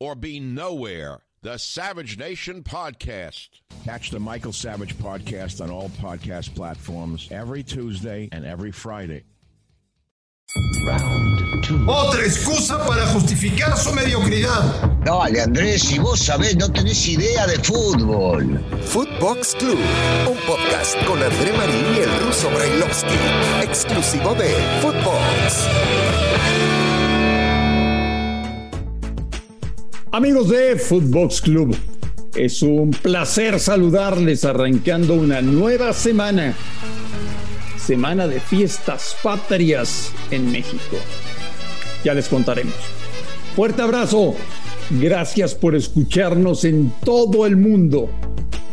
or be nowhere. The Savage Nation Podcast. Catch the Michael Savage Podcast on all podcast platforms every Tuesday and every Friday. Otra excusa para justificar su mediocridad. Dale, Andrés, si vos sabés, no tenés idea de fútbol. Footbox Club, un podcast con André Marín y el ruso Brailovsky, exclusivo de Footbox. Amigos de Footbox Club, es un placer saludarles arrancando una nueva semana. Semana de fiestas patrias en México. Ya les contaremos. Fuerte abrazo. Gracias por escucharnos en todo el mundo.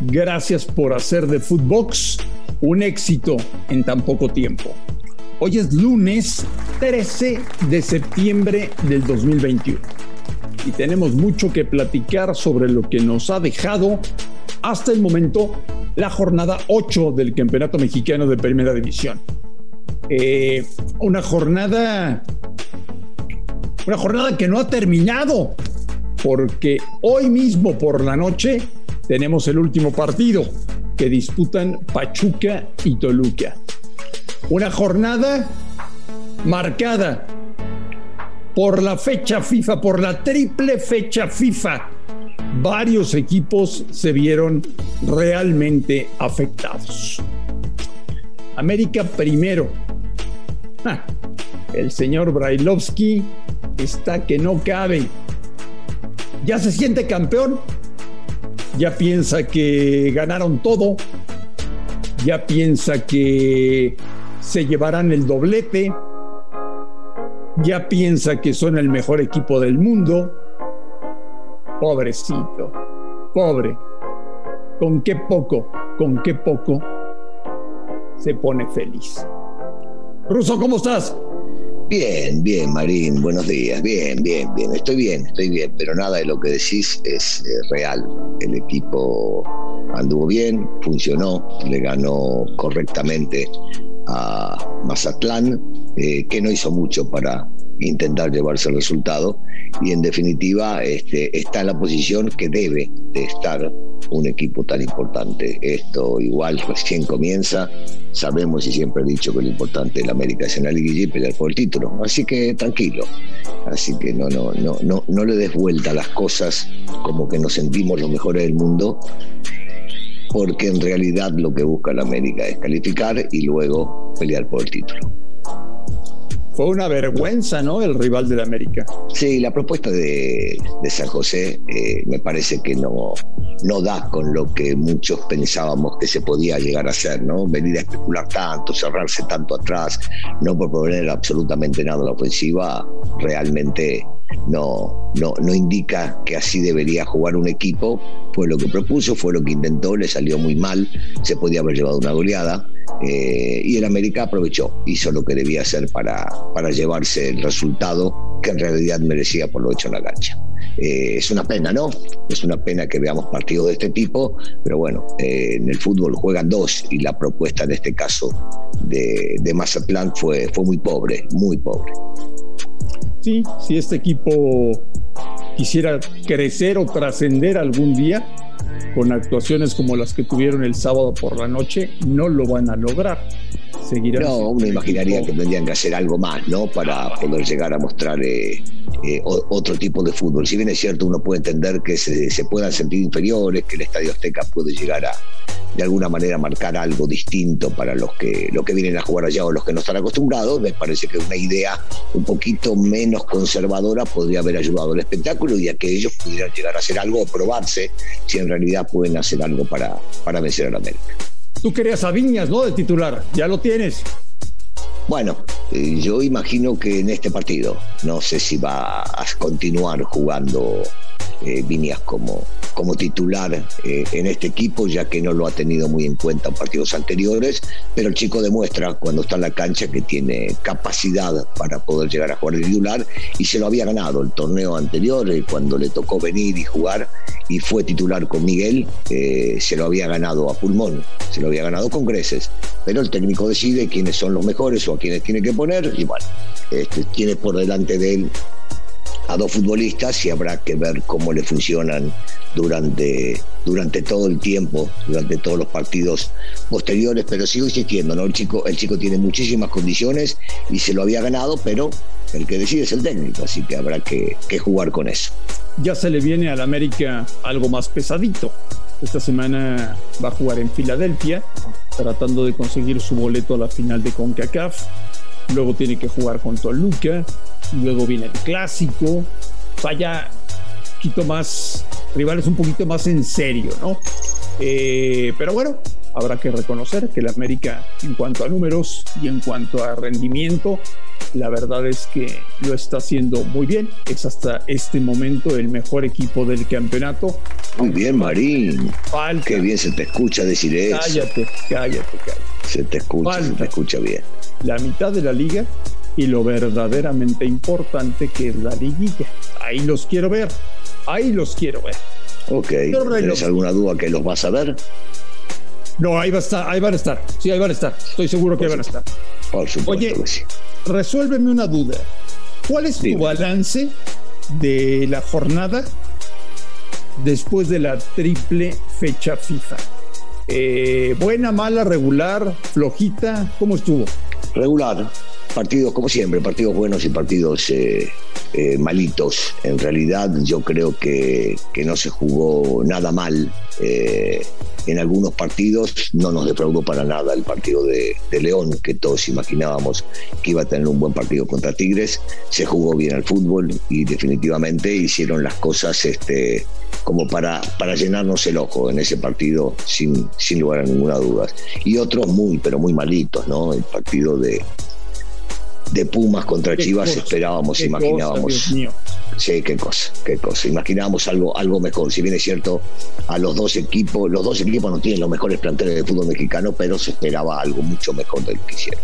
Gracias por hacer de Footbox un éxito en tan poco tiempo. Hoy es lunes 13 de septiembre del 2021 y tenemos mucho que platicar sobre lo que nos ha dejado hasta el momento la jornada 8 del Campeonato Mexicano de Primera División. Eh, una jornada una jornada que no ha terminado porque hoy mismo por la noche tenemos el último partido que disputan Pachuca y Toluca. Una jornada marcada por la fecha FIFA, por la triple fecha FIFA. Varios equipos se vieron realmente afectados. América primero. Ah, el señor Brailovsky está que no cabe. Ya se siente campeón. Ya piensa que ganaron todo. Ya piensa que se llevarán el doblete ya piensa que son el mejor equipo del mundo. Pobrecito, pobre. Con qué poco, con qué poco se pone feliz. Ruso, ¿cómo estás? Bien, bien, Marín, buenos días. Bien, bien, bien. Estoy bien, estoy bien, pero nada de lo que decís es eh, real. El equipo anduvo bien, funcionó, le ganó correctamente a Mazatlán, eh, que no hizo mucho para intentar llevarse el resultado. Y en definitiva este, está en la posición que debe de estar un equipo tan importante. Esto igual recién comienza, sabemos y siempre he dicho que lo importante de la América es en la liguilla y pelear por el título, así que tranquilo, así que no, no, no, no, no le des vuelta a las cosas como que nos sentimos los mejores del mundo porque en realidad lo que busca la América es calificar y luego pelear por el título. Fue una vergüenza, ¿no? El rival de la América. Sí, la propuesta de, San José eh, me parece que no, no da con lo que muchos pensábamos que se podía llegar a hacer, ¿no? Venir a especular tanto, cerrarse tanto atrás, no proponer absolutamente nada en la ofensiva, realmente no, no, no indica que así debería jugar un equipo. Fue lo que propuso, fue lo que intentó, le salió muy mal, se podía haber llevado una goleada. Eh, y el América aprovechó, hizo lo que debía hacer para, para llevarse el resultado que en realidad merecía por lo hecho en la cancha. Eh, es una pena, ¿no? Es una pena que veamos partidos de este tipo, pero bueno, eh, en el fútbol juegan dos y la propuesta en este caso de, de Mazatlán fue, fue muy pobre, muy pobre. Sí, si este equipo quisiera crecer o trascender algún día, con actuaciones como las que tuvieron el sábado por la noche, no lo van a lograr. No, uno imaginaría que tendrían que hacer algo más, ¿no? Para poder llegar a mostrar eh, eh, otro tipo de fútbol. Si bien es cierto, uno puede entender que se, se, puedan sentir inferiores, que el Estadio Azteca puede llegar a, de alguna manera, marcar algo distinto para los que, los que vienen a jugar allá o los que no están acostumbrados. Me parece que una idea un poquito menos conservadora podría haber ayudado al espectáculo y a que ellos pudieran llegar a hacer algo o probarse si en realidad pueden hacer algo para, para vencer a la América. Tú querías a Viñas, ¿no? De titular. Ya lo tienes. Bueno, eh, yo imagino que en este partido, no sé si va a continuar jugando eh, Viñas como, como titular eh, en este equipo, ya que no lo ha tenido muy en cuenta en partidos anteriores, pero el chico demuestra cuando está en la cancha que tiene capacidad para poder llegar a jugar titular y se lo había ganado el torneo anterior, eh, cuando le tocó venir y jugar y fue titular con Miguel, se lo había ganado a pulmón, se lo había ganado con creces, pero el técnico decide quiénes son los mejores o a quiénes tiene que poner y bueno, este, tiene por delante de él a dos futbolistas y habrá que ver cómo le funcionan durante, durante todo el tiempo, durante todos los partidos posteriores, pero sigo insistiendo, ¿no? El chico, el chico tiene muchísimas condiciones y se lo había ganado, pero el que decide es el técnico, así que habrá que, jugar con eso. Ya se le viene al América algo más pesadito. Esta semana va a jugar en Filadelfia, tratando de conseguir su boleto a la final de CONCACAF. Luego tiene que jugar con Toluca, luego viene el clásico, vaya un poquito más, rivales un poquito más en serio, ¿no? Eh, pero bueno, habrá que reconocer que el América, en cuanto a números y en cuanto a rendimiento, la verdad es que lo está haciendo muy bien. Es hasta este momento el mejor equipo del campeonato. Muy bien, Marín. Falta. Qué bien se te escucha decir eso. Cállate, cállate, cállate. Se te escucha, se te escucha bien. La mitad de la liga y lo verdaderamente importante que es la liguilla. Ahí los quiero ver, ahí los quiero ver. Ok, ¿tienes alguna duda que los vas a ver? No, ahí, va a estar, ahí van a estar, sí, ahí van a estar, estoy seguro que van a estar. Por supuesto Oye, que sí. resuélveme una duda. ¿Cuál es tu balance de la jornada después de la triple fecha FIFA? Eh, buena, mala, regular, flojita, ¿cómo estuvo? Regular, partidos como siempre, partidos buenos y partidos eh, eh, malitos. En realidad yo creo que, que no se jugó nada mal eh, en algunos partidos. No nos defraudó para nada el partido de, León, que todos imaginábamos que iba a tener un buen partido contra Tigres. Se jugó bien al fútbol y definitivamente hicieron las cosas este, como para, para llenarnos el ojo en ese partido sin, sin lugar a ninguna duda. Y otros muy, pero muy malitos, ¿no? El partido de, de Pumas contra Chivas cosa, esperábamos, imaginábamos. Cosa, sí, qué cosa, qué cosa. Imaginábamos algo, algo mejor. Si bien es cierto, a los dos equipos, los dos equipos no tienen los mejores planteles de fútbol mexicano, pero se esperaba algo mucho mejor del que hicieron.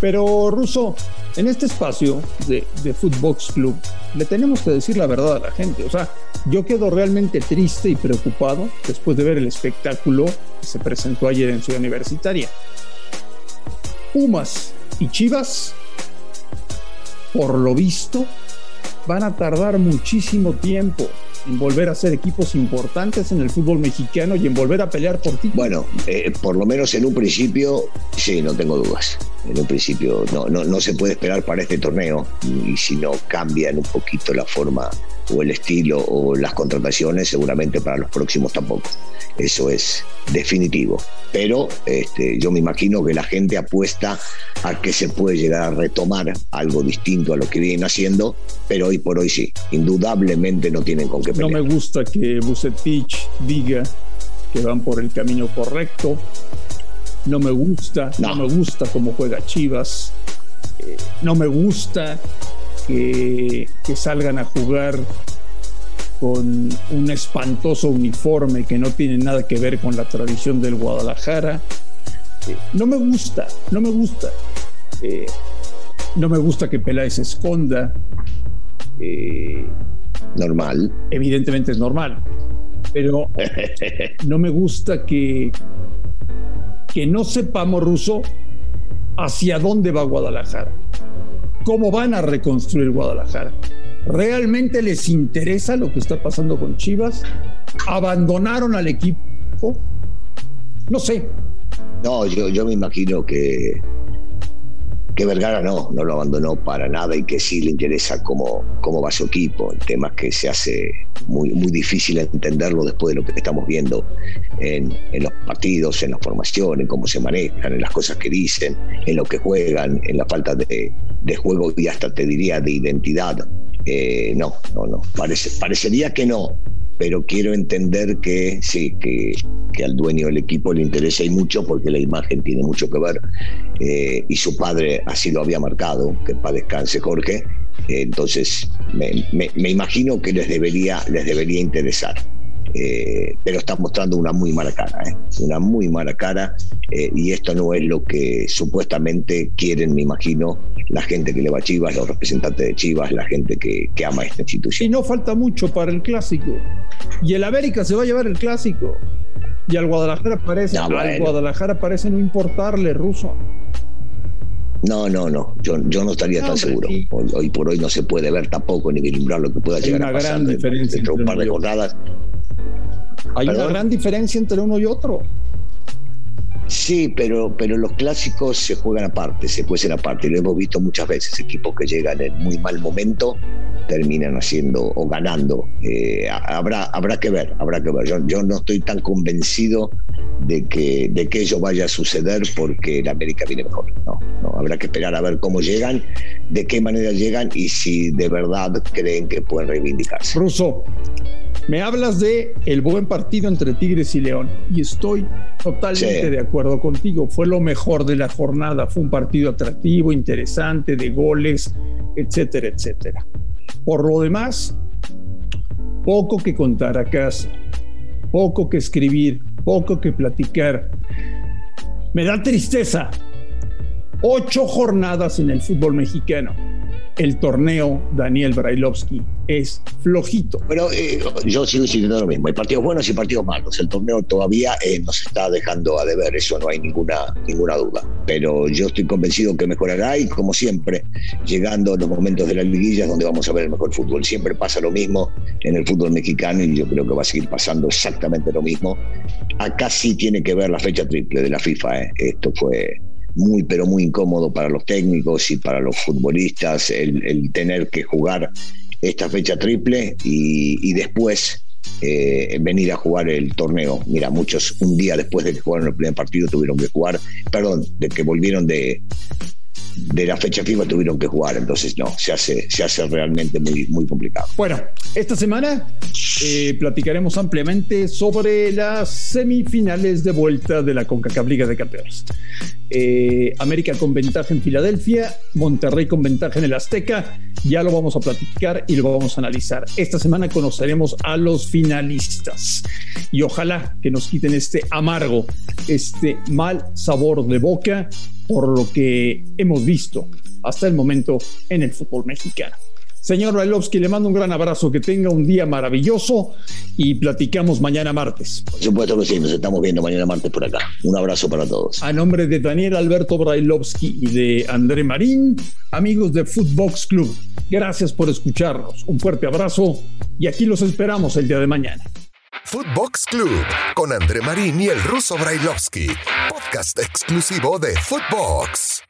Pero, Russo, en este espacio de, de Footbox Club, le tenemos que decir la verdad a la gente. O sea, yo quedo realmente triste y preocupado después de ver el espectáculo que se presentó ayer en Ciudad Universitaria. Pumas y Chivas por lo visto, van a tardar muchísimo tiempo en volver a ser equipos importantes en el fútbol mexicano y en volver a pelear por ti. Bueno, eh, por lo menos en un principio, sí, no tengo dudas. En un principio no, no, no se puede esperar para este torneo y si no cambian un poquito la forma o el estilo o las contrataciones, seguramente para los próximos tampoco. Eso es definitivo. Pero este, yo me imagino que la gente apuesta a que se puede llegar a retomar algo distinto a lo que vienen haciendo, pero hoy por hoy sí, indudablemente no tienen con qué pelear. No me gusta que Bucetich diga que van por el camino correcto. No me gusta, no, no me gusta cómo juega Chivas. Eh, no me gusta que, que salgan a jugar con un espantoso uniforme que no tiene nada que ver con la tradición del Guadalajara. Eh, no me gusta, no me gusta. Eh, no me gusta que Peláez se esconda. Eh, Normal. Evidentemente es normal. Pero no me gusta que, que no sepamos, Ruso, hacia dónde va Guadalajara. ¿Cómo van a reconstruir Guadalajara? ¿Realmente les interesa lo que está pasando con Chivas? ¿Abandonaron al equipo? No sé. No, yo, yo me imagino que, que Vergara no, no lo abandonó para nada y que sí le interesa cómo, cómo va su equipo. El tema es que se hace muy, muy difícil entenderlo después de lo que estamos viendo en, en los partidos, en las formaciones, en cómo se manejan, en las cosas que dicen, en lo que juegan, en la falta de, de juego y hasta te diría de identidad. Eh, no, no, no. Parece, parecería que no, pero quiero entender que sí, que, que, al dueño del equipo le interesa y mucho porque la imagen tiene mucho que ver eh, y su padre así lo había marcado, que para Jorge, entonces me, me, me, imagino que les debería, les debería interesar. Eh, pero está mostrando una muy mala cara, ¿eh? una muy mala cara, eh, y esto no es lo que supuestamente quieren, me imagino, la gente que le va a Chivas, los representantes de Chivas, la gente que, que ama esta institución. Y no falta mucho para el clásico, y el América se va a llevar el clásico, y al Guadalajara parece, no, bueno. al Guadalajara parece no importarle, ruso. No, no, no, yo, yo no estaría no, tan seguro. Hoy, hoy, por hoy no se puede ver tampoco ni vislumbrar lo que pueda llegar a pasar gran diferencia dentro de un par de jornadas. Hay ¿Perdón? una gran diferencia entre uno y otro. Sí, pero, pero los clásicos se juegan aparte, se cuecen aparte. Lo hemos visto muchas veces, equipos que llegan en muy mal momento terminan haciendo o ganando. Eh, habrá, habrá que ver, habrá que ver. Yo, yo, no estoy tan convencido de que, de que ello vaya a suceder porque la América viene mejor. No, no, habrá que esperar a ver cómo llegan, de qué manera llegan y si de verdad creen que pueden reivindicarse. Russo, me hablas de el buen partido entre Tigres y León y estoy totalmente sí. de acuerdo contigo. Fue lo mejor de la jornada. Fue un partido atractivo, interesante, de goles, etcétera, etcétera. Por lo demás, poco que contar a casa, poco que escribir, poco que platicar. Me da tristeza. Ocho jornadas en el fútbol mexicano el torneo Daniel Brailovsky es flojito. Pero eh, yo sigo diciendo lo mismo, hay partidos buenos y partidos malos. El torneo todavía eh, nos está dejando a deber, eso no hay ninguna, ninguna duda. Pero yo estoy convencido que mejorará y como siempre, llegando a los momentos de las liguillas donde vamos a ver el mejor fútbol. Siempre pasa lo mismo en el fútbol mexicano y yo creo que va a seguir pasando exactamente lo mismo. Acá sí tiene que ver la fecha triple de la FIFA. Eh. Esto fue muy, pero muy incómodo para los técnicos y para los futbolistas el tener que jugar esta fecha triple y, después eh, venir a jugar el torneo. Mira, muchos un día después de que jugaron el primer partido tuvieron que jugar, perdón, de que volvieron de, de la fecha FIFA tuvieron que jugar, entonces no, se hace, se hace realmente muy, muy complicado. Bueno, esta semana eh, platicaremos ampliamente sobre las semifinales de vuelta de la CONCACAF Liga de Campeones. Eh, América con ventaja en Filadelfia, Monterrey con ventaja en el Azteca, ya lo vamos a platicar y lo vamos a analizar. Esta semana conoceremos a los finalistas y ojalá que nos quiten este amargo, este mal sabor de boca por lo que hemos visto hasta el momento en el fútbol mexicano. Señor Brailovsky, le mando un gran abrazo, que tenga un día maravilloso y platicamos mañana martes. Por supuesto que sí, nos estamos viendo mañana martes por acá. Un abrazo para todos. A nombre de Daniel Alberto Brailovsky y de André Marín, amigos de Footbox Club, gracias por escucharnos. Un fuerte abrazo y aquí los esperamos el día de mañana. Footbox Club con André Marín y el ruso Brailovsky, podcast exclusivo de Footbox.